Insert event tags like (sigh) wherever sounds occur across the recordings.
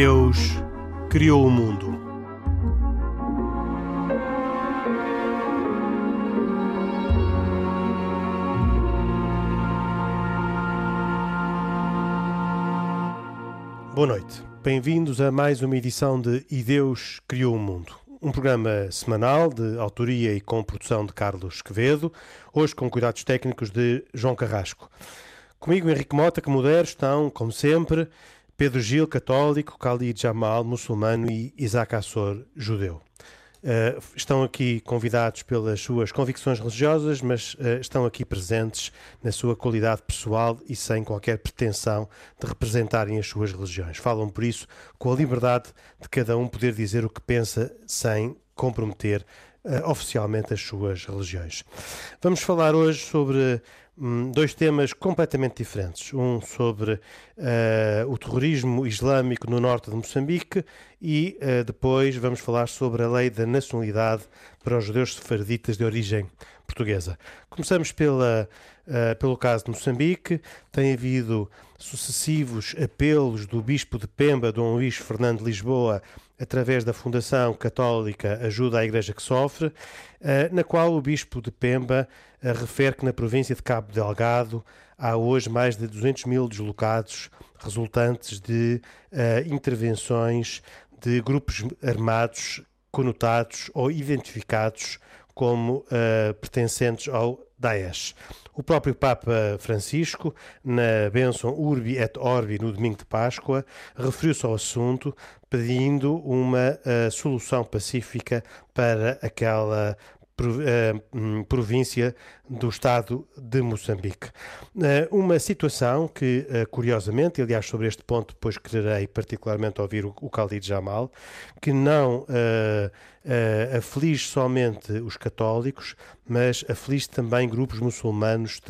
Deus criou o mundo. Boa noite. Bem-vindos a mais uma edição de E Deus Criou o Mundo. Um programa semanal de autoria e com produção de Carlos Quevedo, hoje com cuidados técnicos de João Carrasco. Comigo, Henrique Mota, que modero, estão, como sempre, Pedro Gil, católico, Khalid Jamal, muçulmano e Isaac Assor, judeu. Uh, estão aqui convidados pelas suas convicções religiosas, mas uh, estão aqui presentes na sua qualidade pessoal e sem qualquer pretensão de representarem as suas religiões. Falam, por isso, com a liberdade de cada um poder dizer o que pensa sem comprometer uh, oficialmente as suas religiões. Vamos falar hoje sobre dois temas completamente diferentes. Um sobre uh, o terrorismo islâmico no norte de Moçambique e uh, depois vamos falar sobre a lei da nacionalidade para os judeus sefarditas de origem portuguesa. Começamos pela, uh, pelo caso de Moçambique. Tem havido sucessivos apelos do Bispo de Pemba, Dom Luís Fernando de Lisboa, através da Fundação Católica Ajuda à Igreja que Sofre, na qual o Bispo de Pemba refere que na província de Cabo Delgado há hoje mais de 200 mil deslocados resultantes de uh, intervenções de grupos armados conotados ou identificados como pertencentes ao Daesh. O próprio Papa Francisco, na bênção Urbi et Orbi no domingo de Páscoa, referiu-se ao assunto, pedindo uma uh, solução pacífica para aquela eh, hum, província do estado de Moçambique. Eh, uma situação que, eh, curiosamente, aliás, sobre este ponto depois quererei particularmente ouvir o Khalid Jamal, que não uh, aflige somente os católicos, mas aflige também grupos muçulmanos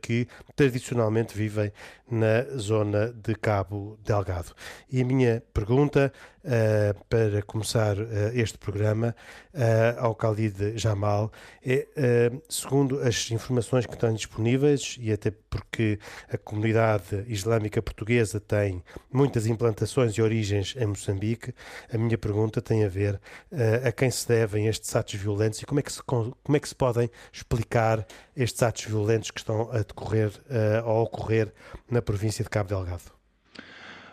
que tradicionalmente vivem na zona de Cabo Delgado. E a minha pergunta, uh, para começar uh, este programa, uh, ao Khalid Jamal, é, segundo as informações que estão disponíveis, e até porque a comunidade islâmica portuguesa tem muitas implantações e origens em Moçambique, a minha pergunta tem a ver a quem se devem estes atos violentos e como é que se, como é que se podem explicar estes atos violentos que estão a decorrer, a ocorrer na província de Cabo Delgado.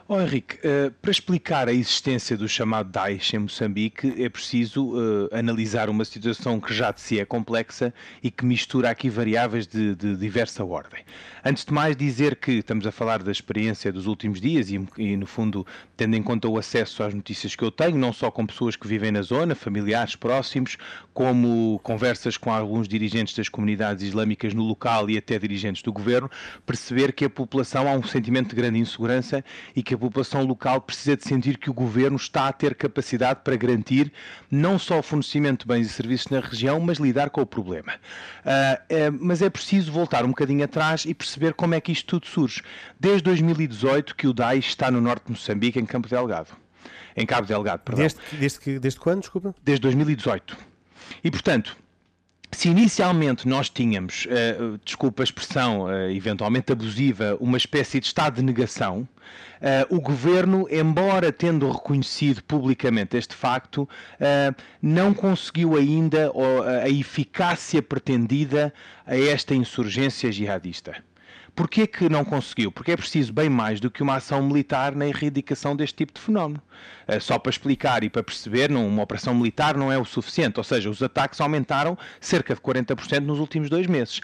Oh, Henrique, uh, para explicar a existência do chamado Daesh em Moçambique é preciso uh, analisar uma situação que já de si é complexa e que mistura aqui variáveis de, de, diversa ordem. Antes de mais, dizer que estamos a falar da experiência dos últimos dias e, e, no fundo, tendo em conta o acesso às notícias que eu tenho, não só com pessoas que vivem na zona, familiares próximos, como conversas com alguns dirigentes das comunidades islâmicas no local e até dirigentes do governo, perceber que a população há um sentimento de grande insegurança e que a população local precisa de sentir que o governo está a ter capacidade para garantir não só o fornecimento de bens e serviços na região, mas lidar com o problema. Uh, mas é preciso voltar um bocadinho atrás e perceber como é que isto tudo surge. Desde 2018 que o Daesh está no norte de Moçambique, em Campo Delgado. Em Cabo Delgado, perdão. Desde, desde, desde quando, desculpa? Desde 2018. E, portanto, se inicialmente nós tínhamos, uh, desculpa a expressão uh, eventualmente abusiva, uma espécie de estado de negação, uh, o governo, embora tendo reconhecido publicamente este facto, não conseguiu ainda a eficácia pretendida a esta insurgência jihadista. Porquê que não conseguiu? Porque é preciso bem mais do que uma ação militar na erradicação deste tipo de fenómeno. Eh, só para explicar e para perceber, uma operação militar não é o suficiente, ou seja, os ataques aumentaram cerca de 40% nos últimos dois meses.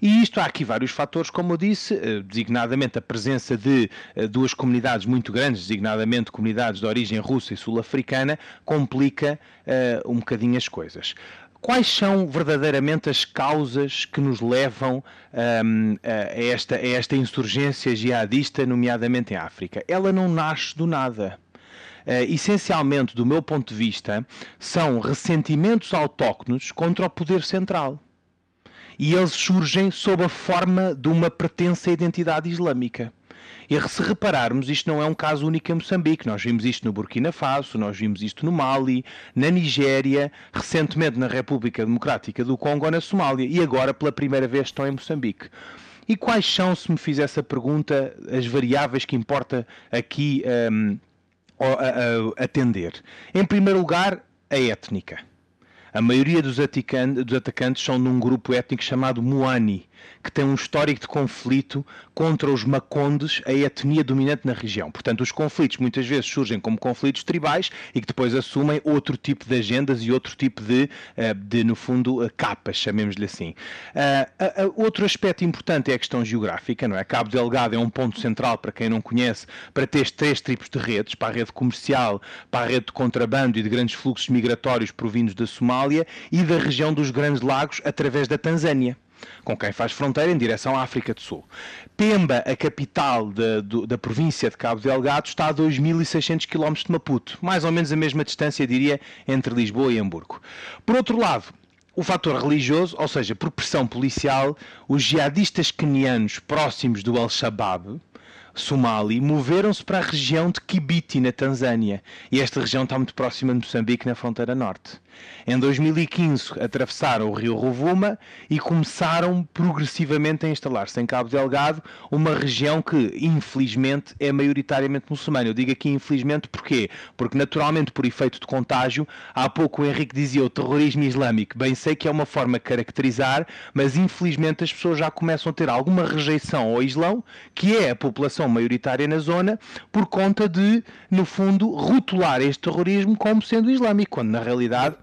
E isto há aqui vários fatores, como eu disse, eh, designadamente a presença de eh, duas comunidades muito grandes, designadamente comunidades de origem russa e sul-africana, complica uh, um bocadinho as coisas. Quais são verdadeiramente as causas que nos levam um, a, esta, a esta insurgência jihadista, nomeadamente em África? Ela não nasce do nada. Uh, essencialmente, do meu ponto de vista, são ressentimentos autóctonos contra o poder central. E eles surgem sob a forma de uma pertença à identidade islâmica. E se repararmos, isto não é um caso único em Moçambique. Nós vimos isto no Burkina Faso, nós vimos isto no Mali, na Nigéria, recentemente na República Democrática do Congo ou na Somália. E agora, pela primeira vez, estão em Moçambique. E quais são, se me fizesse a pergunta, as variáveis que importa aqui um, atender. Em primeiro lugar, a étnica. A maioria dos, atacantes são de um grupo étnico chamado Muani, que tem um histórico de conflito contra os Macondes, a etnia dominante na região. Portanto, os conflitos muitas vezes surgem como conflitos tribais e que depois assumem outro tipo de agendas e outro tipo de, eh, de no fundo, eh, capas, chamemos-lhe assim. Uh, outro aspecto importante é a questão geográfica, não é? Cabo Delgado é um ponto central, para quem não conhece, para ter três tipos de redes, para a rede comercial, para a rede de contrabando e de grandes fluxos migratórios provindos da Somália e da região dos Grandes Lagos através da Tanzânia com quem faz fronteira em direção à África do Sul. Pemba, a capital de, de, da província de Cabo Delgado, está a 2.600 km de Maputo, mais ou menos a mesma distância, diria, entre Lisboa e Hamburgo. Por outro lado, o fator religioso, ou seja, por pressão policial, os jihadistas quenianos próximos do Al-Shabaab, Somali moveram-se para a região de Kibiti, na Tanzânia. E esta região está muito próxima de Moçambique, na fronteira norte. Em 2015, atravessaram o rio Rovuma e começaram progressivamente a instalar-se em Cabo Delgado, uma região que, infelizmente, é maioritariamente muçulmana. Eu digo aqui infelizmente porquê? Porque, naturalmente, por efeito de contágio, há pouco o Henrique dizia o terrorismo islâmico. Bem sei que é uma forma de caracterizar, mas infelizmente as pessoas já começam a ter alguma rejeição ao Islão, que é a população maioritária na zona, por conta de, no fundo, rotular este terrorismo como sendo islâmico, quando na realidade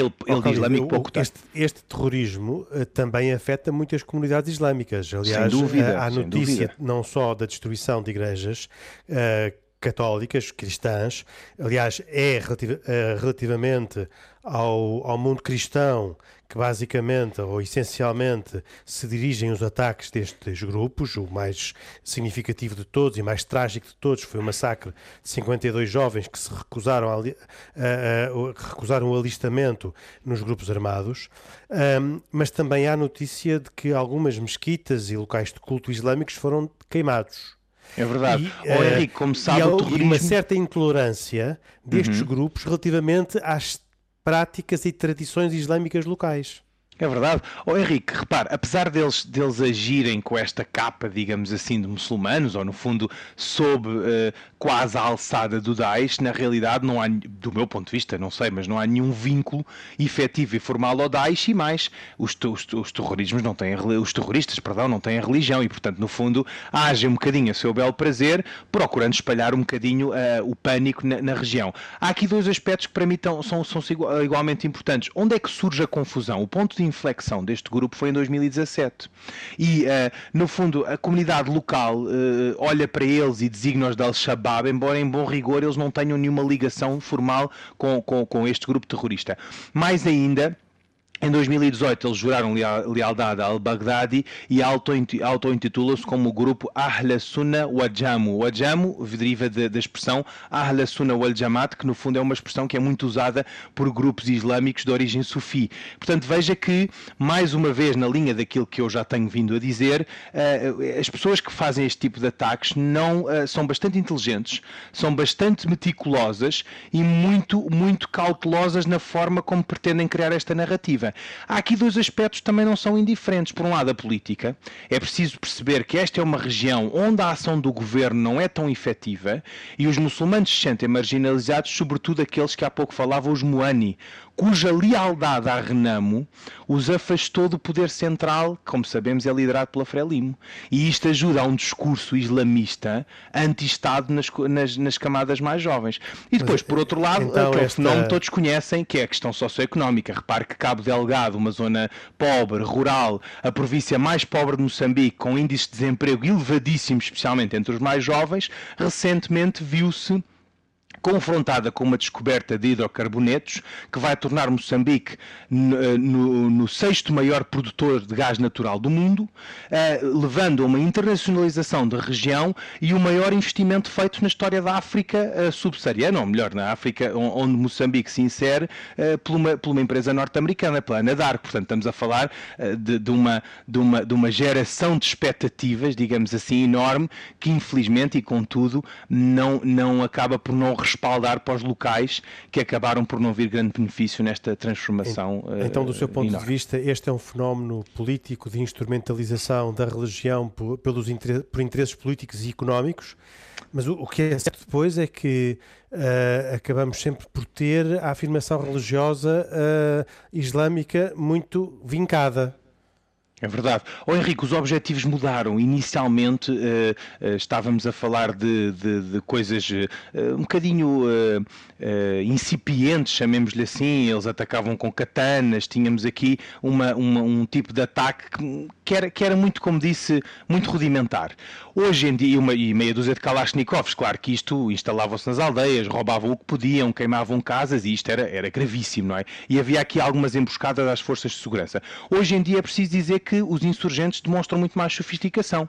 ele, ele islâmico pouco este, este terrorismo uh, também afeta muitas comunidades islâmicas. Aliás, sem dúvida, uh, há notícia não só da destruição de igrejas uh, católicas, cristãs, aliás, é relativ relativamente ao, ao mundo cristão que basicamente ou essencialmente se dirigem os ataques destes grupos. O mais significativo de todos e mais trágico de todos foi o massacre de 52 jovens que se recusaram, a, a, a, recusaram o alistamento nos grupos armados. Um, mas também há notícia de que algumas mesquitas e locais de culto islâmicos foram queimados. É verdade. E, oh, Henrique, como sabe, e, o terrorismo... e uma certa intolerância destes uhum. grupos relativamente às práticas e tradições islâmicas locais. É verdade. Oh, Henrique, repare, apesar deles, deles agirem com esta capa, digamos assim, de muçulmanos, ou no fundo sob uh, quase a alçada do Daesh, na realidade não há, do meu ponto de vista, não sei, mas não há nenhum vínculo efetivo e formal ao Daesh e mais, os, os, os terrorismos não têm, os terroristas, perdão, não têm religião e, portanto, no fundo, agem um bocadinho a seu belo prazer, procurando espalhar um bocadinho uh, o pânico na, na, região. Há aqui dois aspectos que para mim tão, são, são igualmente importantes. Onde é que surge a confusão? O ponto de inflexão deste grupo foi em 2017. E, uh, no fundo, a comunidade local uh, olha para eles e designa-os de Al-Shabaab, embora em bom rigor eles não tenham nenhuma ligação formal com, com, com este grupo terrorista. Mais ainda, em 2018 eles juraram lealdade al-Baghdadi e auto-intitulam-se como o grupo Ahla Sunna wal Jamu. O Jamu deriva de, da expressão Ahla Sunna wal Jamaat, que no fundo é uma expressão que é muito usada por grupos islâmicos de origem sufi. Portanto, veja que, mais uma vez, na linha daquilo que eu já tenho vindo a dizer, uh, as pessoas que fazem este tipo de ataques não uh, são bastante inteligentes, são bastante meticulosas e muito, muito cautelosas na forma como pretendem criar esta narrativa. Há aqui dois aspectos que também não são indiferentes. Por um lado, a política. É preciso perceber que esta é uma região onde a ação do governo não é tão efetiva e os muçulmanos se sentem marginalizados, sobretudo aqueles que há pouco falavam, os Moani, cuja lealdade à Renamo os afastou do poder central, que, como sabemos, é liderado pela Frelimo. E isto ajuda a um discurso islamista anti-Estado nas, nas, nas, camadas mais jovens. E depois, por outro lado, então aquele esta... fenómeno todos conhecem, que é a questão socioeconómica. Repare que Cabo Delgado, uma zona pobre, rural, a província mais pobre de Moçambique, com índices de desemprego elevadíssimos, especialmente entre os mais jovens, recentemente viu-se confrontada com uma descoberta de hidrocarbonetos que vai tornar Moçambique no, no, no sexto maior produtor de gás natural do mundo, eh, levando a uma internacionalização da região e o maior investimento feito na história da África eh, subsaariana, ou melhor, na África onde Moçambique se insere, eh, por, uma, por uma empresa norte-americana, pela Anadarko. Portanto, estamos a falar de, de, uma, de, uma, de uma geração de expectativas, digamos assim, enorme, que infelizmente e contudo não, não acaba por não respaldar para os locais que acabaram por não vir grande benefício nesta transformação. Então, do seu ponto enorme. de vista, este é um fenómeno político de instrumentalização da religião por, pelos, por interesses políticos e económicos Mas o, o, que é certo depois é que uh, acabamos sempre por ter a afirmação religiosa uh, islâmica muito vincada. É verdade. Oh, Henrique, os objetivos mudaram. Inicialmente uh, uh, estávamos a falar de, de, de coisas uh, um bocadinho incipientes, chamemos-lhe assim. Eles atacavam com katanas. Tínhamos aqui uma, uma, um tipo de ataque que era, que era muito, como disse, muito rudimentar. Hoje em dia, uma, e meia dúzia de Kalashnikovs, claro que isto instalavam-se nas aldeias, roubavam o que podiam, queimavam casas e isto era, era gravíssimo, não é? E havia aqui algumas emboscadas às forças de segurança. Hoje em dia é preciso dizer que os insurgentes demonstram muito mais sofisticação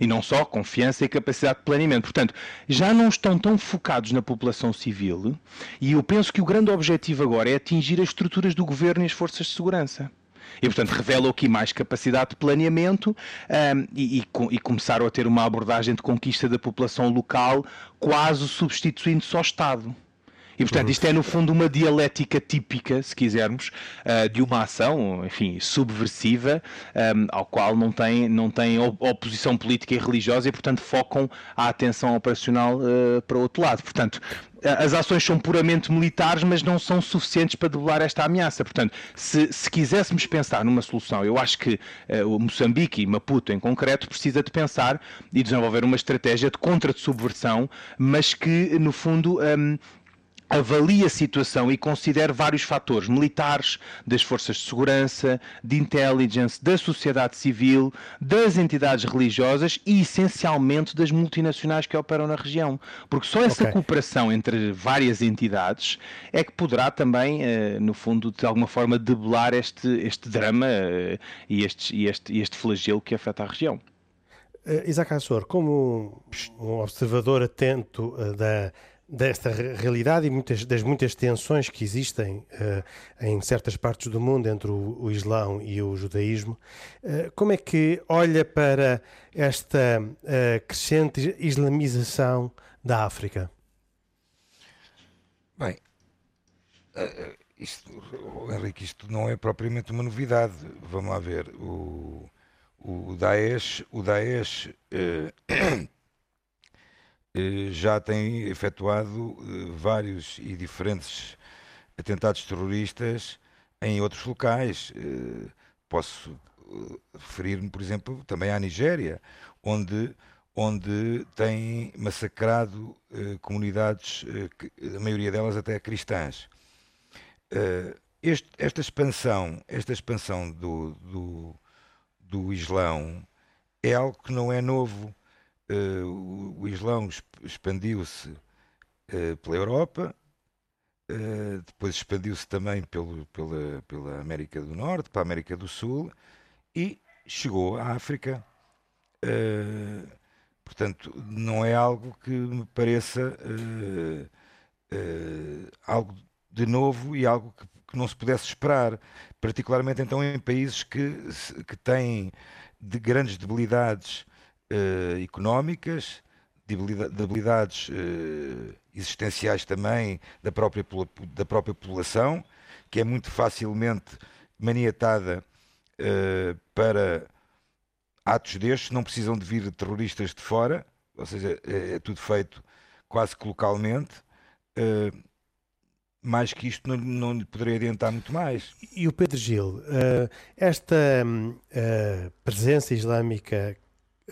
e não só confiança e capacidade de planeamento. Portanto, já não estão tão focados na população civil e eu penso que o grande objetivo agora é atingir as estruturas do governo e as forças de segurança. E, portanto, revelam aqui mais capacidade de planeamento um, e, e, e, começaram a ter uma abordagem de conquista da população local, quase substituindo só o Estado. E, portanto, isto é, no fundo, uma dialética típica, se quisermos, uh, de uma ação, enfim, subversiva, um, ao qual não tem, não tem oposição política e religiosa e, portanto, focam a atenção operacional uh, para o outro lado. Portanto, as ações são puramente militares, mas não são suficientes para debelar esta ameaça. Portanto, se, se quiséssemos pensar numa solução, eu acho que uh, o Moçambique e Maputo em concreto precisa de pensar e desenvolver uma estratégia de contra de subversão, mas que no fundo um, avalie a situação e considere vários fatores militares, das forças de segurança, de intelligence, da sociedade civil, das entidades religiosas e essencialmente das multinacionais que operam na região. Porque só essa okay. cooperação entre várias entidades é que poderá também, eh, no fundo, de alguma forma, debelar este, este drama eh, e este, e, este, este flagelo que afeta a região. Uh, Isaac Assor, como um observador atento da desta realidade e muitas, das muitas tensões que existem uh, em certas partes do mundo entre o, o Islão e o judaísmo, uh, como é que olha para esta uh, crescente islamização da África? Bem, isto, Henrique, isto não é propriamente uma novidade. Vamos lá ver. O, o Daesh, o Daesh já tem efetuado eh, vários e diferentes atentados terroristas em outros locais. Eh, posso referir-me, por exemplo, também à Nigéria, onde, onde tem massacrado comunidades, a maioria delas até cristãs. Este, esta expansão, esta expansão do, do, do Islão é algo que não é novo uh, o, o, Islão expandiu-se uh, pela Europa, uh, depois expandiu-se também pelo, pela, pela América do Norte, para a América do Sul e chegou à África. portanto, não é algo que me pareça algo de novo e algo que, que, não se pudesse esperar, particularmente então em países que, que têm de grandes debilidades uh, económicas, debilidades uh, existenciais também da própria, da própria população, que é muito facilmente maniatada uh, para atos destes, não precisam de vir terroristas de fora, ou seja, é, é tudo feito quase que localmente. Mais que isto não, não lhe poderia adiantar muito mais. E o Pedro Gil, esta uh, presença islâmica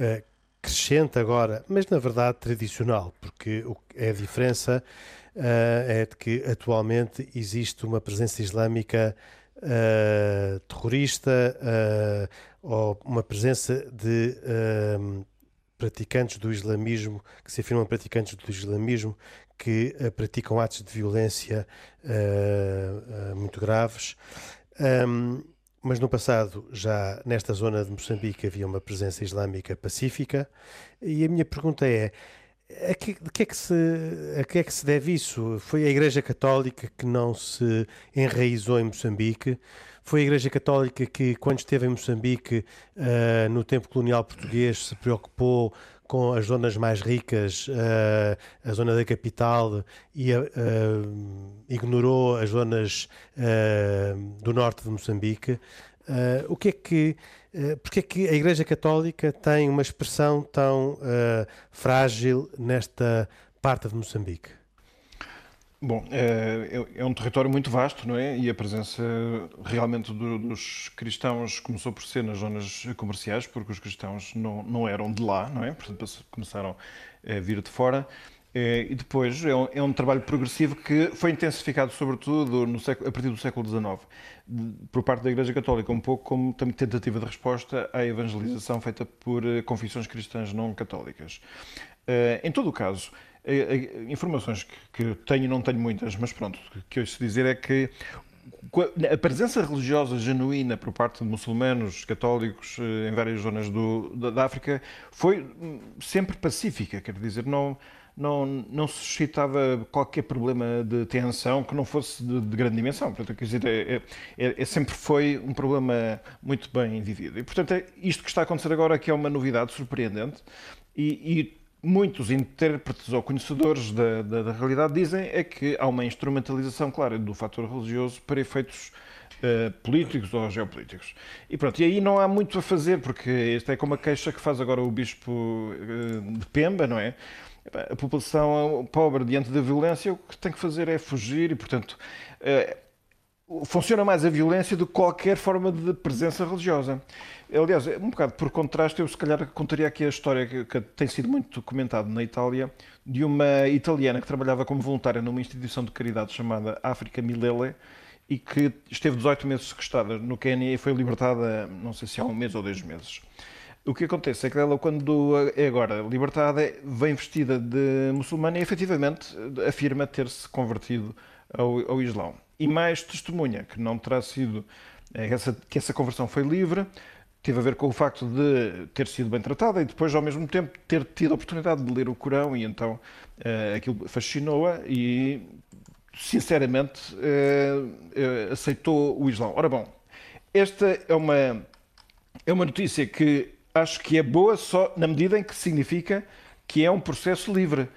uh, crescente agora, mas na verdade tradicional, porque é a diferença uh, é de que atualmente existe uma presença islâmica uh, terrorista ou uma presença de praticantes do islamismo, que se afirmam praticantes do islamismo, que praticam atos de violência muito graves. Um, mas no passado, já nesta zona de Moçambique, havia uma presença islâmica pacífica. E a minha pergunta é: a que, de que é que se, a que é que se deve isso? Foi a Igreja Católica que não se enraizou em Moçambique? Foi a Igreja Católica que, quando esteve em Moçambique, uh, no tempo colonial português, se preocupou com as zonas mais ricas, uh, a zona da capital, e uh, ignorou as zonas do norte de Moçambique. o que é que porque é que a Igreja Católica tem uma expressão tão frágil nesta parte de Moçambique? Bom, é, é, um território muito vasto, não é? E a presença realmente do, dos cristãos começou por ser nas zonas comerciais, porque os cristãos não, não eram de lá, não é? Portanto, começaram a vir de fora. É, e depois é um, é um, trabalho progressivo que foi intensificado, sobretudo, no século, a partir do século XIX, por parte da Igreja Católica, um pouco como tentativa de resposta à evangelização feita por eh, confissões cristãs não católicas. Eh, em todo o caso, informações que tenho e não tenho muitas, mas pronto, o que eu ouço dizer é que a presença religiosa genuína por parte de muçulmanos, católicos, eh, em várias zonas do, da África, foi hum, sempre pacífica, quer dizer, não não, não suscitava qualquer problema de tensão que não fosse de, de grande dimensão. Portanto, quer dizer, é, é, é, sempre foi um problema muito bem vivido. E, portanto, é isto que está a acontecer agora que é uma novidade surpreendente e, e muitos intérpretes ou conhecedores da, da, da, realidade dizem é que há uma instrumentalização clara do fator religioso para efeitos uh, políticos ou geopolíticos. E pronto, e aí não há muito a fazer, porque esta é como a queixa que faz agora o bispo uh, de Pemba, não é? a população pobre diante da violência o que tem que fazer é fugir e, portanto, eh, funciona mais a violência do que qualquer forma de presença religiosa. Aliás, um bocado por contraste, eu se calhar contaria aqui a história que, que tem sido muito documentada na Itália, de uma italiana que trabalhava como voluntária numa instituição de caridade chamada África Milele e que esteve 18 meses sequestrada no Quênia e foi libertada, não sei se há um mês ou dois meses. O que acontece é que ela, quando é agora libertada, vem vestida de muçulmana e efetivamente afirma ter-se convertido ao, ao Islão. E mais testemunha que não terá sido eh, essa, que essa conversão foi livre, teve a ver com o facto de ter sido bem tratada e depois, ao mesmo tempo, ter tido a oportunidade de ler o Corão e então uh, aquilo fascinou-a e, sinceramente, uh, uh, aceitou o Islão. Ora bom, esta é uma, é uma notícia que acho que é boa só na medida em que significa que é um processo livre.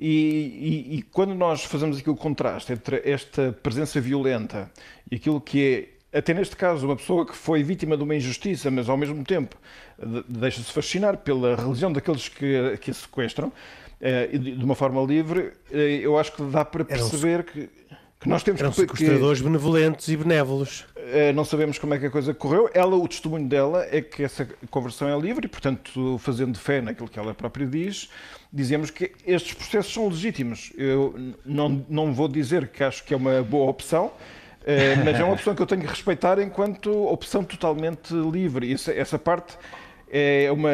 E, e, e, quando nós fazemos aqui o contraste entre esta presença violenta e aquilo que é, até neste caso, uma pessoa que foi vítima de uma injustiça, mas ao mesmo tempo deixa-se fascinar pela religião daqueles que, que a sequestram, eh, de uma forma livre, eh, eu acho que dá para perceber que que nós temos Eram que, sequestradores que, benevolentes e benévolos. Eh, não sabemos como é que a coisa correu. Ela, o testemunho dela é que essa conversão é livre e, portanto, fazendo fé naquilo que ela própria diz, dizemos que estes processos são legítimos. Eu não, não vou dizer que acho que é uma boa opção, eh, mas é uma (laughs) opção que eu tenho que respeitar enquanto opção totalmente livre. Essa, essa parte é uma,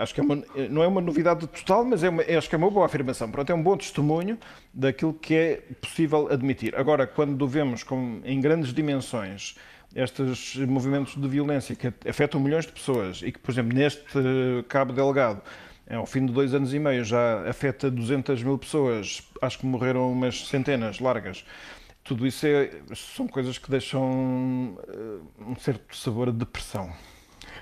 acho que é uma, não é uma novidade total, mas é uma, acho que é uma boa afirmação. Pronto, é um bom testemunho daquilo que é possível admitir. Agora, quando vemos com, em grandes dimensões estes movimentos de violência que afetam milhões de pessoas e que, por exemplo, neste Cabo Delgado, ao fim de dois anos e meio, já afeta 200 mil pessoas, acho que morreram umas centenas largas. Tudo isso é, são coisas que deixam uh, um certo sabor de depressão.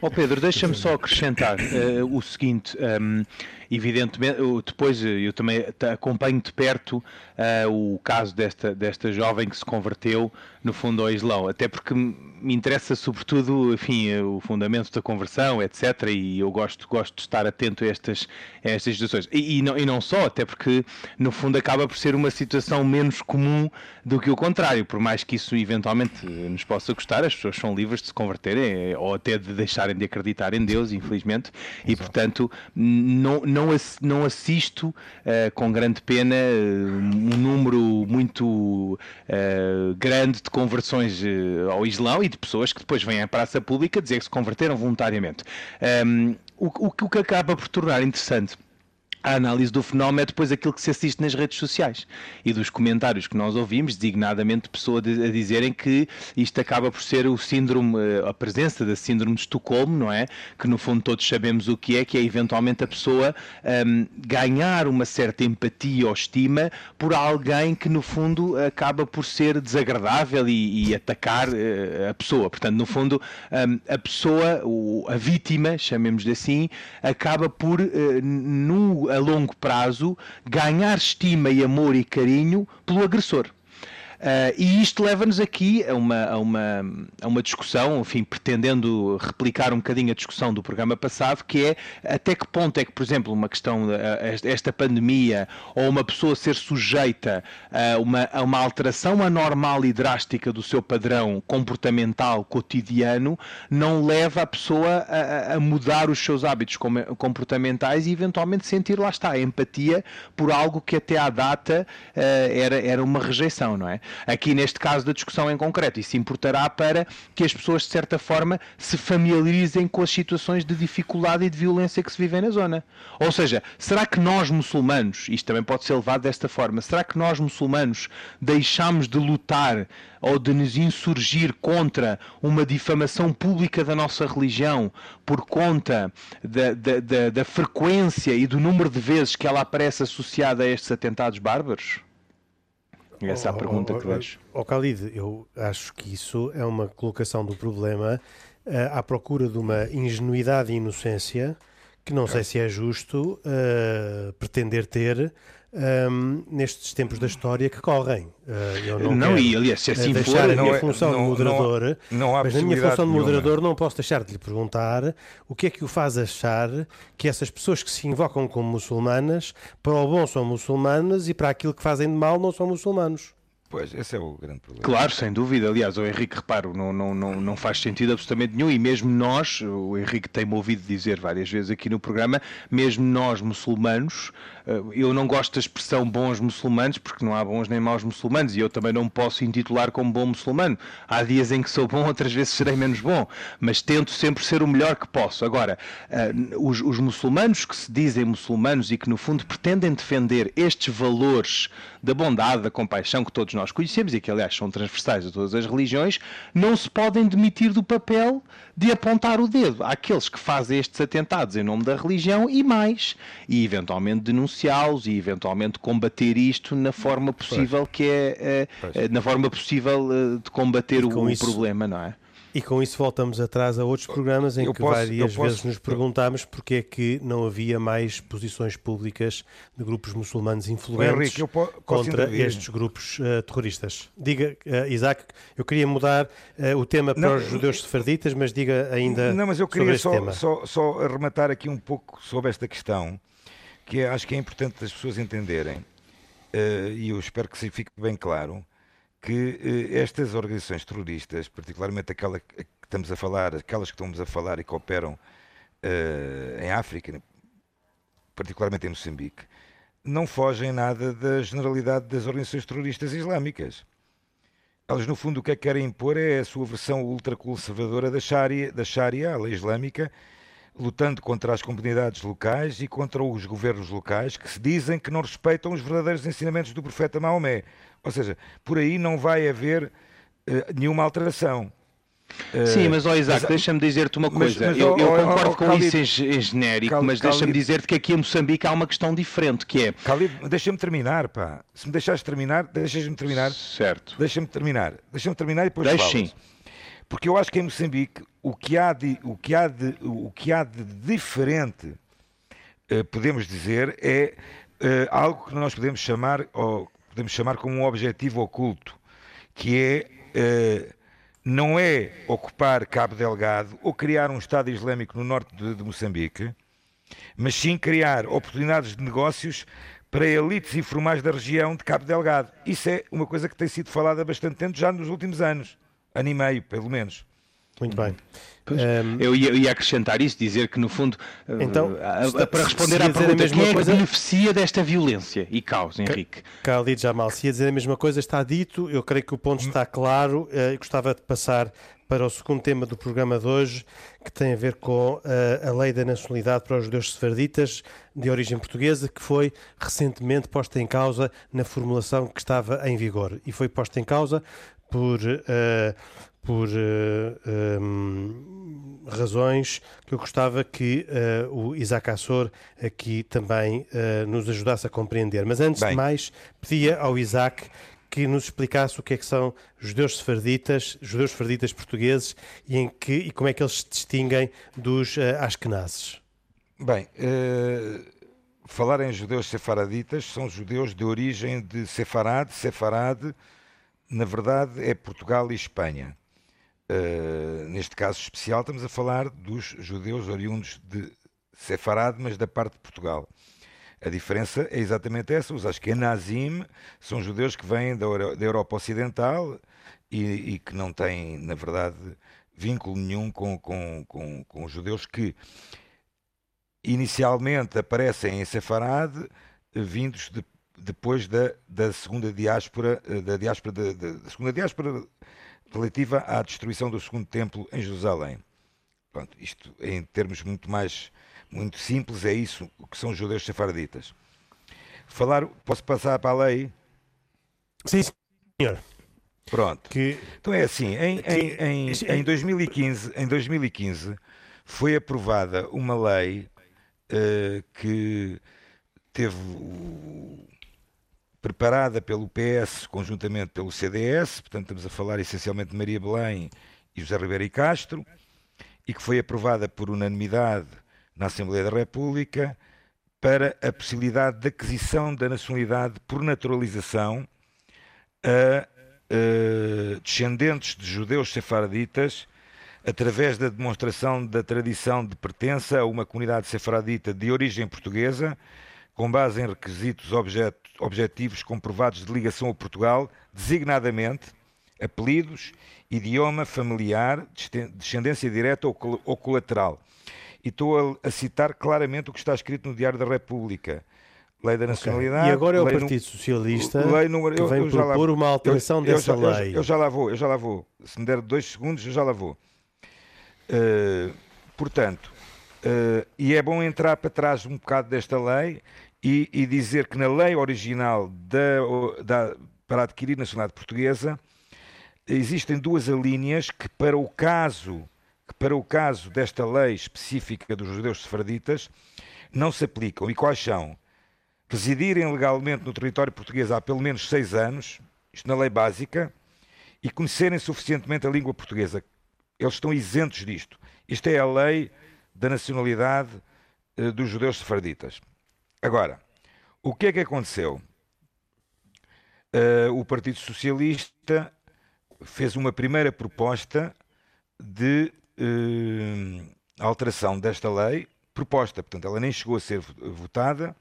Oh Pedro, deixa-me só acrescentar uh, o seguinte: um, evidentemente, depois eh, eu também acompanho de perto uh, o caso desta, desta jovem que se converteu, no fundo, ao Islão, até porque me interessa sobretudo, enfim, eh, o fundamento da conversão, etc. E eu gosto, gosto de estar atento a estas, a estas situações. E, e, não, e não só, até porque, no fundo, acaba por ser uma situação menos comum do que o contrário, por mais que isso eventualmente nos possa gostar, as pessoas são livres de se converterem ou até de deixarem de acreditar em Deus, infelizmente, Exato. e portanto não, não, não assisto uh, com grande pena uh, um número muito uh, grande de conversões ao Islão e de pessoas que depois vêm à praça pública dizer que se converteram voluntariamente. Um, o, o, o que acaba por tornar interessante a análise do fenómeno é depois aquilo que se assiste nas redes sociais e dos comentários que nós ouvimos, designadamente pessoas a dizerem que isto acaba por ser o síndrome, eh, a presença da síndrome de Estocolmo, não é? Que no fundo todos sabemos o que é, que é eventualmente a pessoa um, ganhar uma certa empatia ou estima por alguém que no fundo acaba por ser desagradável e, e atacar uh, a pessoa. Portanto, no fundo, um, a pessoa, o, a vítima, chamemos-lhe assim, acaba por, uh, a longo prazo ganhar estima e amor e carinho pelo agressor. Uh, e isto leva-nos aqui a uma, a, uma, a uma discussão, enfim, pretendendo replicar um bocadinho a discussão do programa passado, que é até que ponto é que, por exemplo, uma questão, esta pandemia, ou uma pessoa ser sujeita a uma, a uma alteração anormal e drástica do seu padrão comportamental cotidiano, não leva a pessoa a, a mudar os seus hábitos comportamentais e eventualmente sentir, lá está, a empatia por algo que até à data uh, era, era uma rejeição, não é? Aqui neste caso da discussão em concreto, isso importará para que as pessoas, de certa forma, se familiarizem com as situações de dificuldade e de violência que se vivem na zona. Ou seja, será que nós muçulmanos, isto também pode ser levado desta forma, será que nós muçulmanos deixamos de lutar ou de nos insurgir contra uma difamação pública da nossa religião por conta da, da, da, da frequência e do número de vezes que ela aparece associada a estes atentados bárbaros? Essa é a pergunta oh, oh, que deixo. Ó oh, Khalid, eu acho que isso é uma colocação do problema uh, à procura de uma ingenuidade e inocência que não sei se é justo uh, pretender ter um, nestes tempos da história que correm. Uh, eu não, não e aliás, se assim deixar for, a minha é, função não, de moderador, não, não mas na minha função de moderador nenhuma. não posso deixar de lhe perguntar o que é que o faz achar que essas pessoas que se invocam como muçulmanas, para o bom são muçulmanas e para aquilo que fazem de mal não são muçulmanos. Pois, esse é o grande problema. Claro, sem dúvida. Aliás, o Henrique, reparo, não, não, não, não faz sentido absolutamente nenhum. E mesmo nós, o Henrique tem-me ouvido dizer várias vezes aqui no programa, mesmo nós, muçulmanos, eh, eu não gosto da expressão bons muçulmanos, porque não há bons nem maus muçulmanos, e eu também não posso intitular como bom muçulmano. Há dias em que sou bom, (laughs) outras vezes serei menos bom, mas tento sempre ser o melhor que posso. Agora, eh, os, os muçulmanos que se dizem muçulmanos e que, no fundo, pretendem defender estes valores da bondade, da compaixão que todos nós conhecemos e que, aliás, são transversais a todas as religiões, não se podem demitir do papel de apontar o dedo àqueles que fazem estes atentados em nome da religião e mais, e eventualmente denunciá-los e eventualmente combater isto na forma possível que é, é na forma possível eh, de combater o, isso... problema, não é? E com isso voltamos atrás a outros programas em eu que posso, várias vezes posso, nos perguntámos porque é que não havia mais posições públicas de grupos muçulmanos influentes Henrique, contra estes grupos uh, terroristas. Diga, uh, Isaac, eu queria mudar uh, o tema para não, os judeus sefarditas, mas diga ainda Não, mas eu queria só, só, só arrematar aqui um pouco sobre esta questão, que é, acho que é importante as pessoas entenderem, e eu espero que fique bem claro, que eh, estas organizações terroristas, particularmente aquela que estamos a falar, aquelas que estamos a falar e que operam uh, em África, particularmente em Moçambique, não fogem nada da generalidade das organizações terroristas islâmicas. Elas, no fundo, o que é que querem impor é a sua versão ultraconservadora da Sharia, da Sharia, a lei islâmica, lutando contra as comunidades locais e contra os governos locais que se dizem que não respeitam os verdadeiros ensinamentos do profeta Maomé. Ou seja, por aí não vai haver uh, nenhuma alteração. Uh, Sim, mas ó Isaac, deixa-me dizer-te uma coisa. Mas, mas, eu, eu concordo com isso em, em genérico, mas deixa-me dizer-te que aqui em Moçambique há uma questão diferente, que é... deixa-me terminar, pá. Se me deixares terminar, deixas-me terminar. Certo. Deixa-me terminar. Deixa-me terminar e depois Deixe sim. Porque eu acho que em Moçambique o que há de, o que há de, o que há de diferente, uh, podemos dizer, é uh, algo que nós podemos chamar, ou podemos chamar como um objetivo oculto, que é uh, não é ocupar Cabo Delgado ou criar um Estado Islâmico no norte de, de Moçambique, mas sim criar oportunidades de negócios para elites informais da região de Cabo Delgado. Isso é uma coisa que tem sido falada bastante tempo, já nos últimos anos, ano e meio, pelo menos. Muito bem. Um, eu, ia, eu, ia, acrescentar isso, dizer que no fundo, então, uh, para responder à pergunta, quem é coisa... que beneficia desta violência e causa, Henrique? Khalid Jamal, se ia dizer a mesma coisa, está dito, eu creio que o ponto está claro, uh, gostava de passar para o segundo tema do programa de hoje, que tem a ver com uh, a lei da nacionalidade para os judeus sefarditas de origem portuguesa, que foi recentemente posta em causa na formulação que estava em vigor. E foi posta em causa por, uh, por uh, eh, um, ehm, razões que eu gostava que uh, o Isaac Assor aqui também nos ajudasse a compreender. Mas antes Bem. de mais, pedia ao Isaac que nos explicasse o que é que são judeus sefarditas, judeus sefarditas portugueses e, em que, e como é que eles se distinguem dos uh, askenazes. Bem, falar em judeus sefaraditas, são judeus de origem de Sefarad, Sefarad, na verdade, é Portugal e Espanha. Uh, neste caso especial, estamos a falar dos judeus oriundos de Sefarad, mas da parte de Portugal. A diferença é exatamente essa. Os Ashkenazim são judeus que vêm da, Europa Ocidental e, e, que não têm, na verdade, vínculo nenhum com, com, com, com os judeus que inicialmente aparecem em Sefarad, vindos de, depois da, da segunda diáspora, da diáspora da, da segunda diáspora relativa à destruição do segundo templo em Jerusalém. Pronto, isto em termos muito mais muito simples é isso o que são os judeus sefarditas. Falar, posso passar para a lei? Sim, senhor. Pronto. Que, então é assim, em, em, em, em, 2015, em 2015 foi aprovada uma lei uh, que teve preparada pelo PS conjuntamente pelo CDS, portanto estamos a falar essencialmente de Maria Belém e José Ribeiro e Castro, e que foi aprovada por unanimidade na Assembleia da República para a possibilidade de aquisição da nacionalidade por naturalização a uh, descendentes de judeus sefaraditas através da demonstração da tradição de pertença a uma comunidade sefaradita de origem portuguesa, com base em requisitos objet objetivos comprovados de ligação a Portugal, designadamente apelidos, idioma familiar, descendência direta ou, col ou colateral. E estou a, a citar claramente o que está escrito no Diário da República Lei da Nacionalidade. Okay. E agora é o Partido Socialista lei número, que vem eu, eu propor uma alteração eu, dessa eu, lei. Eu, já lá vou, eu já lá vou. Se me der dois segundos, eu já lá vou. Uh, portanto, uh, e é bom entrar para trás um bocado desta lei e, e dizer que na lei original da, da, para adquirir nacionalidade portuguesa existem duas alíneas que para o caso que para o caso desta lei específica dos judeus sefraditas não se aplicam. E quais são? residirem legalmente no território português há pelo menos seis anos, isto na lei básica, e conhecerem suficientemente a língua portuguesa. Eles estão isentos disto. Isto é a lei da nacionalidade uh, dos judeus sefarditas. Agora, o que é que aconteceu? Uh, o Partido Socialista fez uma primeira proposta de uh, alteração desta lei, proposta, portanto, ela nem chegou a ser votada,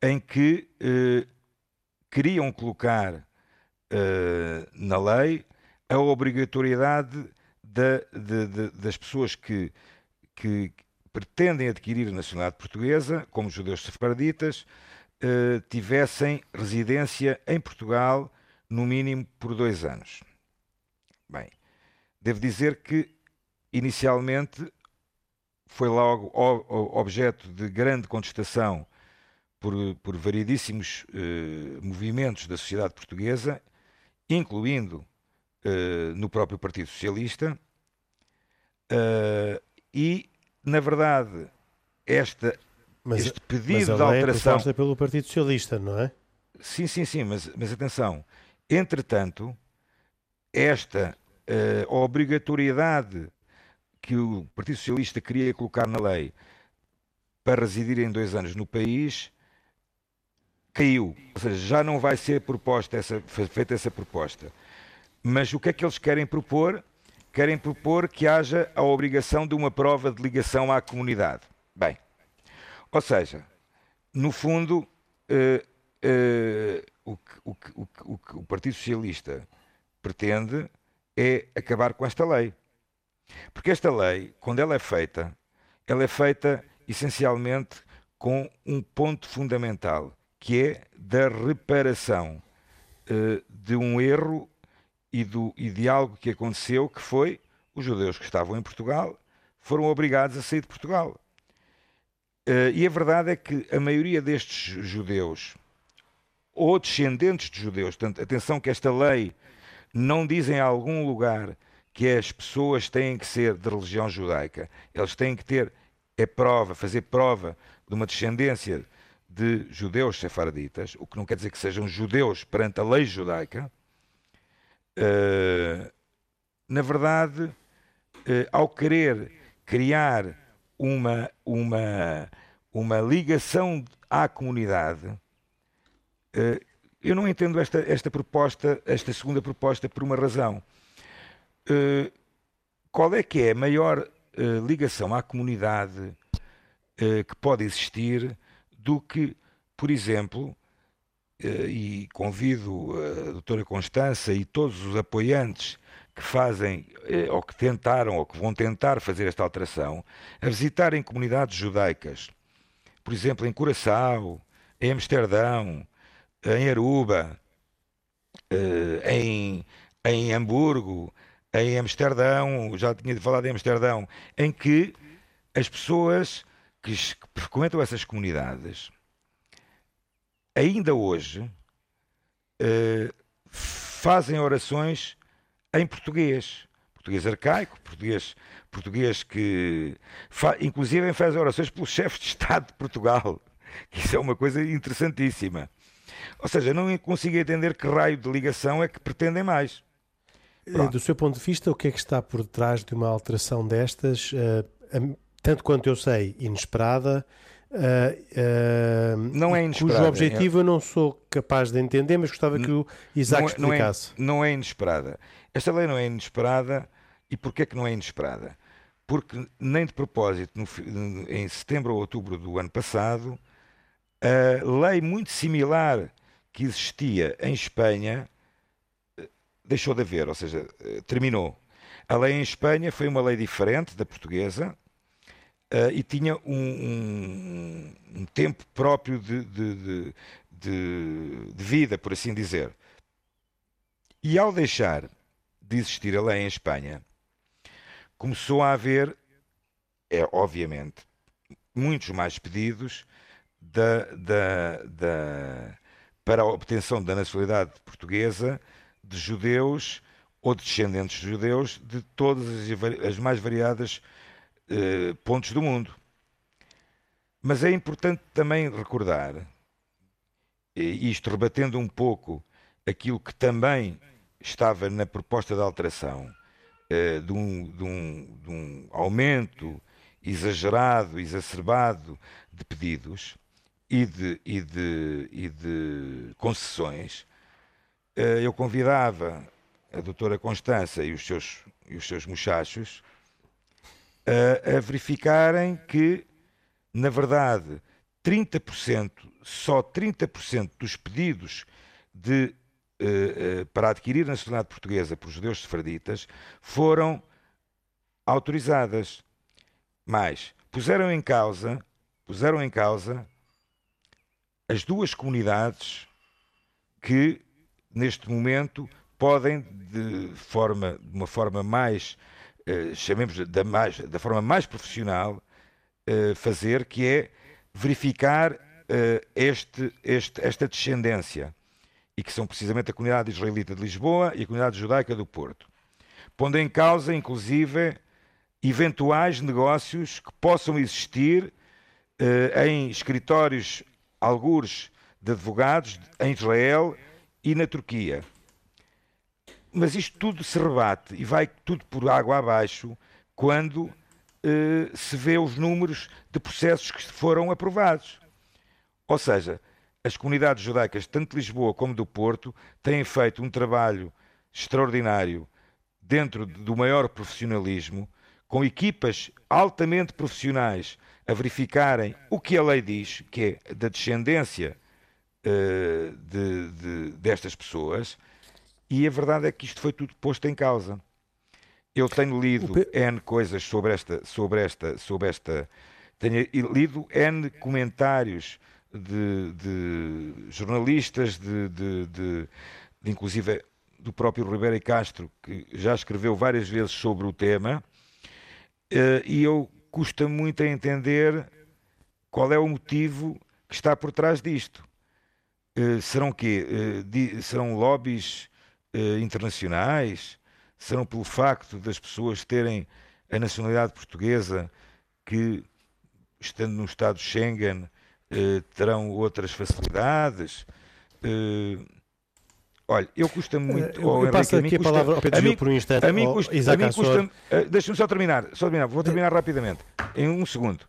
em que eh, queriam colocar na lei a obrigatoriedade da, de, de, das pessoas que, que pretendem adquirir nacionalidade portuguesa, como judeus sefarditas, eh, tivessem residência em Portugal no mínimo por dois anos. Bem, devo dizer que inicialmente foi logo objeto de grande contestação por, por variedíssimos uh, movimentos da sociedade portuguesa, incluindo uh, no próprio Partido Socialista, uh, e, na verdade, esta, mas, este pedido mas de alteração. É pelo Partido Socialista, não é? Sim, sim, sim, mas, mas atenção. Entretanto, esta obrigatoriedade que o Partido Socialista queria colocar na lei para residir em dois anos no país caiu. Ou seja, já não vai ser proposta essa, feita essa proposta. Mas o que é que eles querem propor? Querem propor que haja a obrigação de uma prova de ligação à comunidade. Bem, ou seja, no fundo, uh, uh, o, que, o, que, o, que, o Partido Socialista pretende é acabar com esta lei. Porque esta lei, quando ela é feita, ela é feita essencialmente com um ponto fundamental, que é da reparação uh, de um erro e, do, e de algo que aconteceu, que foi os judeus que estavam em Portugal foram obrigados a sair de Portugal. Uh, e a verdade é que a maioria destes judeus, ou descendentes de judeus, portanto, atenção que esta lei não diz em algum lugar que as pessoas têm que ser de religião judaica. Eles têm que ter é prova, fazer prova de uma descendência de judeus sefaraditas, o que não quer dizer que sejam judeus perante a lei judaica, uh, na verdade, uh, ao querer criar uma, uma, uma ligação à comunidade, uh, eu não entendo esta, esta proposta, esta segunda proposta, por uma razão. Qual é que é a maior ligação à comunidade que pode existir do que, por exemplo, e convido a doutora Constança e todos os apoiantes que fazem, ou que tentaram, ou que vão tentar fazer esta alteração, a visitarem comunidades judaicas, por exemplo, em Curaçao, em Amsterdão, em Aruba, eh, em, em Hamburgo, em Amsterdão, já tinha falado em Amsterdão, em que as pessoas que frequentam essas comunidades, ainda hoje, eh, fazem orações em português. Português arcaico, português, português que. inclusive faz orações pelo chefe de Estado de Portugal. (laughs) Isso é uma coisa interessantíssima. Ou seja, não consigo entender que raio de ligação é que pretendem mais. Eh, Pronto. Do seu ponto de vista, o que é que está por detrás de uma alteração destas, uh, tanto quanto eu sei, inesperada? Uh, uh, não é inesperada. Cujo objetivo é... eu não sou capaz de entender, mas gostava que o Isaac não é, explicasse. Não é, não é inesperada. Esta lei não é inesperada. E porquê é que não é inesperada? Porque nem de propósito, no, em setembro ou outubro do ano passado, a lei muito similar que existia em Espanha eh, deixou de haver, ou seja, eh, terminou. A lei em Espanha foi uma lei diferente da portuguesa uh, e tinha um, um, um tempo próprio de, de, de, de, vida, por assim dizer. E ao deixar de existir a lei em Espanha, começou a haver, é obviamente, muitos mais pedidos da, da, da, para a obtenção da nacionalidade portuguesa de judeus ou de descendentes de judeus de todas as, as mais variadas eh, pontos do mundo. Mas é importante também recordar, isto rebatendo um pouco aquilo que também estava na proposta de alteração, eh, de, um, de, um, de um aumento exagerado, exacerbado de pedidos, e de, e de, e de concessões, eh, eu convidava a doutora Constança e os seus, e os seus muchachos a, a verificarem que, na verdade, 30%, só 30% dos pedidos de, uh, uh, para adquirir nacionalidade portuguesa por judeus sefraditas foram autorizadas. Mas puseram em causa, puseram em causa as duas comunidades que, neste momento, podem, de, forma, de uma forma mais, chamemos da, mais, da forma mais profissional, eh, fazer, que é verificar eh, este, este, esta descendência, e que são precisamente a comunidade israelita de Lisboa e a comunidade judaica do Porto, pondo em causa, inclusive, eventuais negócios que possam existir eh, em escritórios algures de advogados em Israel e na Turquia. Mas isto tudo se rebate e vai tudo por água abaixo quando eh, se vê os números de processos que foram aprovados. Ou seja, as comunidades judaicas, tanto de Lisboa como do Porto, têm feito um trabalho extraordinário dentro do maior profissionalismo, com equipas altamente profissionais a verificarem o que a lei diz, que é da descendência uh, de, de, destas pessoas, e a verdade é que isto foi tudo posto em causa. Eu tenho lido N coisas sobre esta, sobre esta, sobre esta. Tenho lido N comentários de, de jornalistas, de, de, de, inclusive do próprio Ribeiro Castro, que já escreveu várias vezes sobre o tema, uh, e eu custa muito a entender qual é o motivo que está por trás disto. Uh, serão quê? Di, serão lobbies uh, internacionais? Serão pelo facto das pessoas terem a nacionalidade portuguesa que, estando no Estado Schengen, terão outras facilidades? Olha, eu custa muito. Eu, oh, eu passo aqui a, custa, a palavra ao Pedro Gil por um instante. A mim custa. a mim custa uh, Deixa-me só terminar, só terminar. Vou terminar rapidamente. Em um segundo.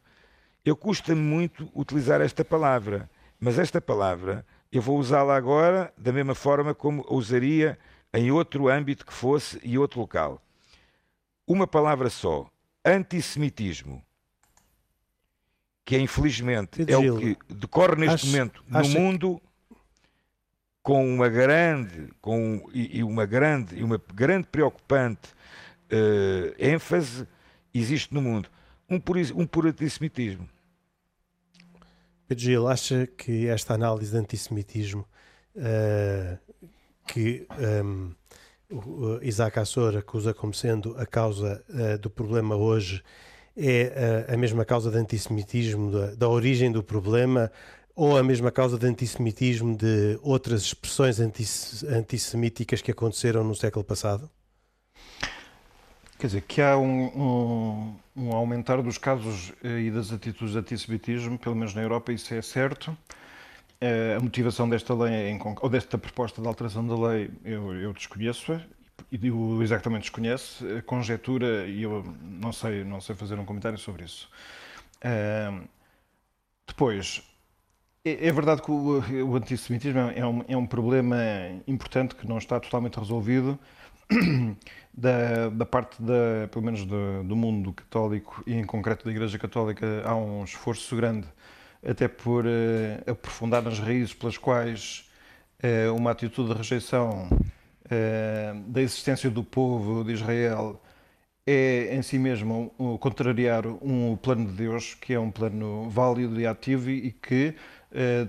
Eu custa-me muito utilizar esta palavra, mas esta palavra eu vou usá-la agora da mesma forma como usaria em outro âmbito que fosse e outro local. Uma palavra só: antissemitismo. Que é, infelizmente é o que decorre neste acho, momento no mundo com uma grande, com, e, e uma grande, e uma grande preocupante uh, ênfase existe no mundo. Um, pur, um puro antissemitismo. Pedro Gil, acha que esta análise de antissemitismo uh, que um, Isaac Assor acusa como sendo a causa uh, do problema hoje é uh, a mesma causa de antissemitismo, da, da, origem do problema, ou a mesma causa de antissemitismo de outras expressões antissemíticas que aconteceram no século passado? Quer dizer, que há um, um, um aumentar dos casos eh, e das atitudes de antissemitismo, pelo menos na Europa, isso é certo. Eh, a motivação desta lei, ou desta proposta de alteração da lei, eu, eu desconheço e o Isaac também desconhece, conjetura, e eu não sei, não sei fazer um comentário sobre isso. Uh, depois, é, é, verdade que o, o antissemitismo é um, é um problema importante que não está totalmente resolvido, (coughs) da, da parte, da, pelo menos do, mundo católico e em concreto da Igreja Católica, há um esforço grande até por uh, aprofundar nas raízes pelas quais uh, uma atitude de rejeição uh, da existência do povo de Israel é em si mesmo um, contrariar um plano de Deus que é um plano válido e ativo e que,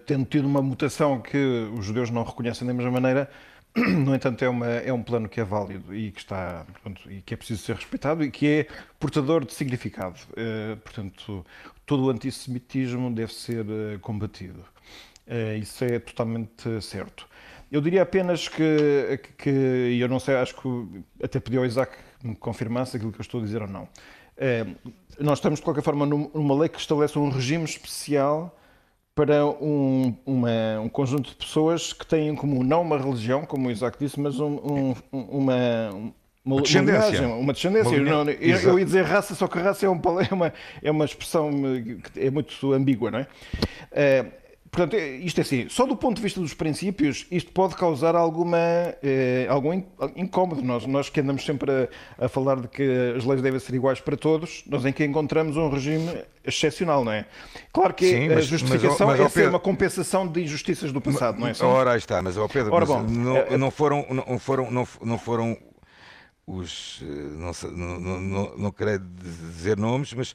tendo tido uma mutação que os judeus não reconhecem da mesma maneira, (clears throat) no entanto, é, uma, é um plano que é válido e que, está, e que é preciso ser respeitado e que é portador de significado. Uh, portanto, todo o antissemitismo deve ser uh, combatido. Uh, isso é totalmente certo. Eu diria apenas que, que, eu não sei, acho que até pedi ao Isaac me confirmasse aquilo que eu estou a dizer ou não. nós estamos, de qualquer forma, numa lei que estabelece um regime especial para um, uma, um conjunto de pessoas que têm em comum não uma religião, como o Isaac disse, mas um, um, uma, uma, descendência. Uma, uma descendência. Uma, não, eu, eu, ia dizer raça, só que raça é, um, é, uma, é uma expressão que é muito ambígua, não é? Uh, Portanto, é, isto é assim, só do ponto de vista dos princípios, isto pode causar alguma, eh, algum incómodo. Nós, nós que andamos sempre a, a, falar de que as leis devem ser iguais para todos, nós em que encontramos um regime excepcional, não é? Claro que Sim, a justificação mas, mas, mas, é ser uma compensação de injustiças do passado, não é? Só... Ora, aí está, mas, ó Pedro, Ora, bom, não, é, é... não, foram, não, foram, não, não foram os. Eh, não, não, não, não quero dizer nomes, mas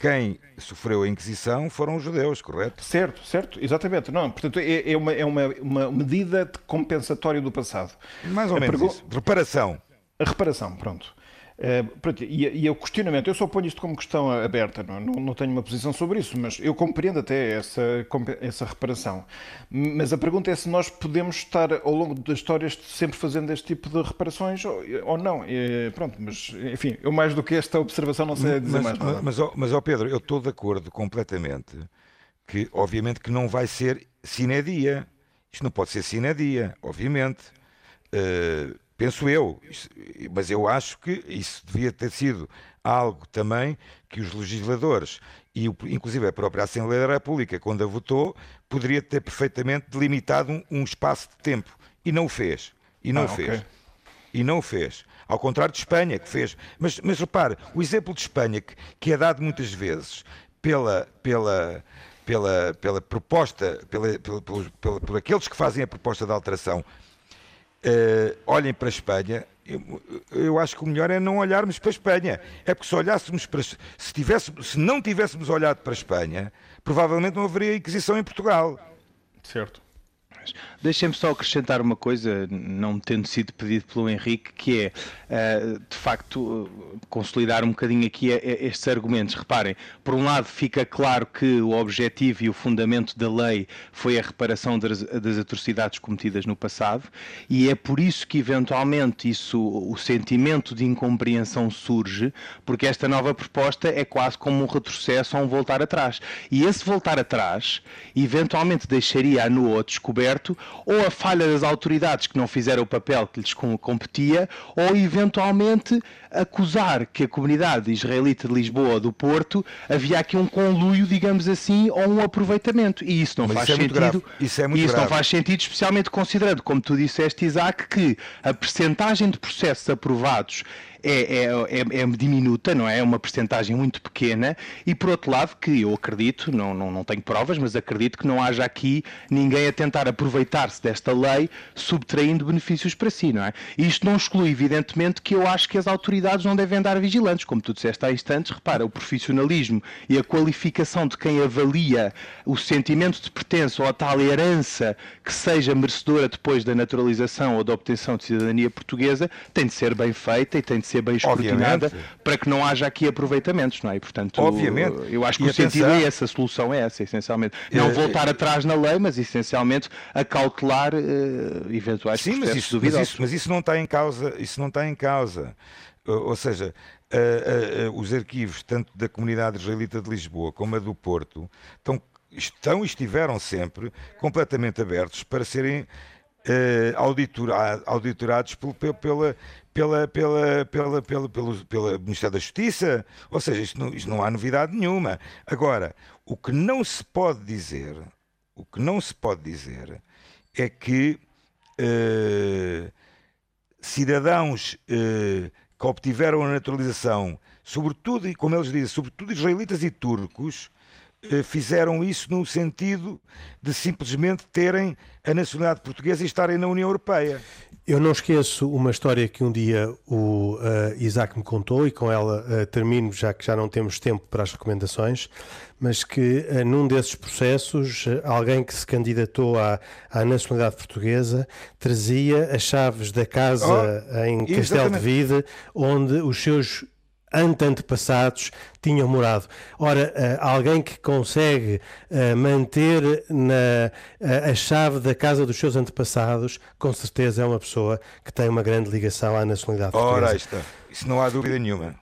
quem sofreu a Inquisição foram os judeus, correto? Certo, certo, exatamente. Não, portanto, é, é, uma, é uma, uma medida de compensatório do passado. Mais ou a menos pergu... isso. Reparação. A reparação, pronto. Uh, e, e o questionamento, eu só ponho isto como questão aberta, não, não, não, tenho uma posição sobre isso, mas eu compreendo até essa, essa reparação. Mas a pergunta é se nós podemos estar ao longo das histórias sempre fazendo este tipo de reparações ou, ou não. É, pronto, mas enfim, eu mais do que esta observação não sei dizer mas, mais. Mas, mas, mas ó Pedro, eu estou de acordo completamente que, obviamente, que não vai ser sine dia. Isto não pode ser sine dia, obviamente. Uh, Penso eu, mas eu acho que isso devia ter sido algo também que os legisladores e inclusive a própria Assembleia da República, quando a votou, poderia ter perfeitamente delimitado um, um espaço de tempo e não o fez. E não ah, o fez. Okay. E não fez. Ao contrário de Espanha, que fez. Mas, mas repare, o exemplo de Espanha, que, que é dado muitas vezes pela, pela, pela, pela proposta, pela, pela, pela, por aqueles que fazem a proposta de alteração uh, olhem para a Espanha, eu, acho que o melhor é não olharmos para a Espanha. É porque se olhássemos para. Se, tivéssemos, se não tivéssemos olhado para a Espanha, provavelmente não haveria Inquisição em Portugal. Certo. Deixem-me só acrescentar uma coisa, não tendo sido pedido pelo Henrique, que é, eh, de facto, consolidar um bocadinho aqui estes argumentos. Reparem, por um lado fica claro que o objetivo e o fundamento da lei foi a reparação das, das atrocidades cometidas no passado, e é por isso que eventualmente isso, o sentimento de incompreensão surge, porque esta nova proposta é quase como um retrocesso ou um voltar atrás. E esse voltar atrás, eventualmente deixaria a NUO descoberto certo, ou a falha das autoridades que não fizeram o papel que lhes competia, ou eventualmente acusar que a comunidade israelita de Lisboa ou do Porto havia aqui um conluio, digamos assim, ou um aproveitamento. E isso não Mas faz isso é sentido. Isso, é muito isso grave. não faz sentido, especialmente considerando, como tu disseste, Isaac, que a percentagem de processos aprovados é, é, é, é, diminuta, não é? É uma percentagem muito pequena e, por outro lado, que eu acredito, não, não, não tenho provas, mas acredito que não haja aqui ninguém a tentar aproveitar-se desta lei subtraindo benefícios para si, não é? Isto não exclui, evidentemente, que eu acho que as autoridades não devem andar vigilantes, como tu disseste há instantes, repara, o profissionalismo e a qualificação de quem avalia o sentimento de pertença ou a tal herança que seja merecedora depois da naturalização ou da obtenção de cidadania portuguesa tem de ser bem feita e tem de ser bem escrutinada Obviamente. para que não haja aqui aproveitamentos, não é? E, portanto, Obviamente. eu acho que E o sentido é esse, a solução é essa, essencialmente. Não voltar atrás na lei, mas essencialmente a cautelar eh, eventuais Sim, mas isso, mas, isso, mas isso não está em causa. Isso não está em causa. Ou, seja, a- a- os arquivos, tanto da comunidade israelita de Lisboa como a do Porto, estão, estão e estiveram sempre completamente abertos para serem eh, auditora- auditorados pel- pel- pela, pela, pela, pela, pela, pelo, pela Ministério da Justiça. Ou seja, isto não, isto não há novidade nenhuma. Agora, o que não se pode dizer, o que não se pode dizer é que eh, cidadãos eh, que obtiveram a naturalização, sobretudo, e como eles dizem, sobretudo israelitas e turcos, fizeram isso no sentido de simplesmente terem a nacionalidade portuguesa e estarem na União Europeia. Eu não esqueço uma história que um dia o uh, Isaac me contou e com ela uh, termino, já que já não temos tempo para as recomendações, mas que uh, num desses processos, alguém que se candidatou à, à nacionalidade portuguesa trazia as chaves da casa Oh, em Castelo de. Vide, onde os seus antepassados tinham morado. Ora, uh, alguém que consegue uh, manter na, uh, a chave da casa dos seus antepassados, com certeza é uma pessoa que tem uma grande ligação à nacionalidade Ora, portuguesa. aí está. Isso não há dúvida nenhuma.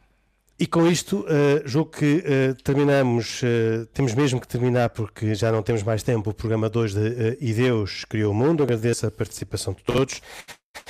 E com isto, uh, julgo que uh, terminamos, uh, temos mesmo que terminar porque já não temos mais tempo, o programa 2 de uh, E Deus Criou o Mundo. Agradeço a participação de todos.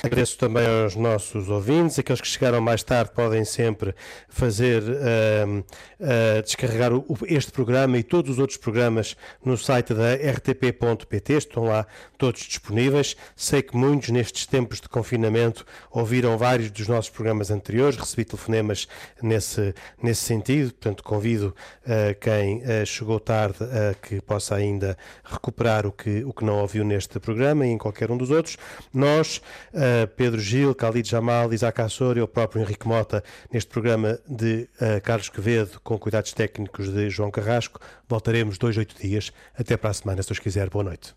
Agradeço também aos nossos ouvintes, aqueles que chegaram mais tarde podem sempre fazer, uh, uh, descarregar o, este programa e todos os outros programas no site da rtp.pt, estão lá todos disponíveis. Sei que muitos nestes tempos de confinamento ouviram vários dos nossos programas anteriores, recebi telefonemas nesse, nesse sentido, portanto convido uh, quem chegou tarde a que possa ainda recuperar o que, o que não ouviu neste programa e em qualquer um dos outros. Nós Uh, Pedro Gil, Khalid Jamal, Isaac Assor e o próprio Henrique Mota neste programa de uh, Carlos Quevedo com cuidados técnicos de João Carrasco. Voltaremos dois, oito dias. Até para a semana, se Deus quiser. Boa noite.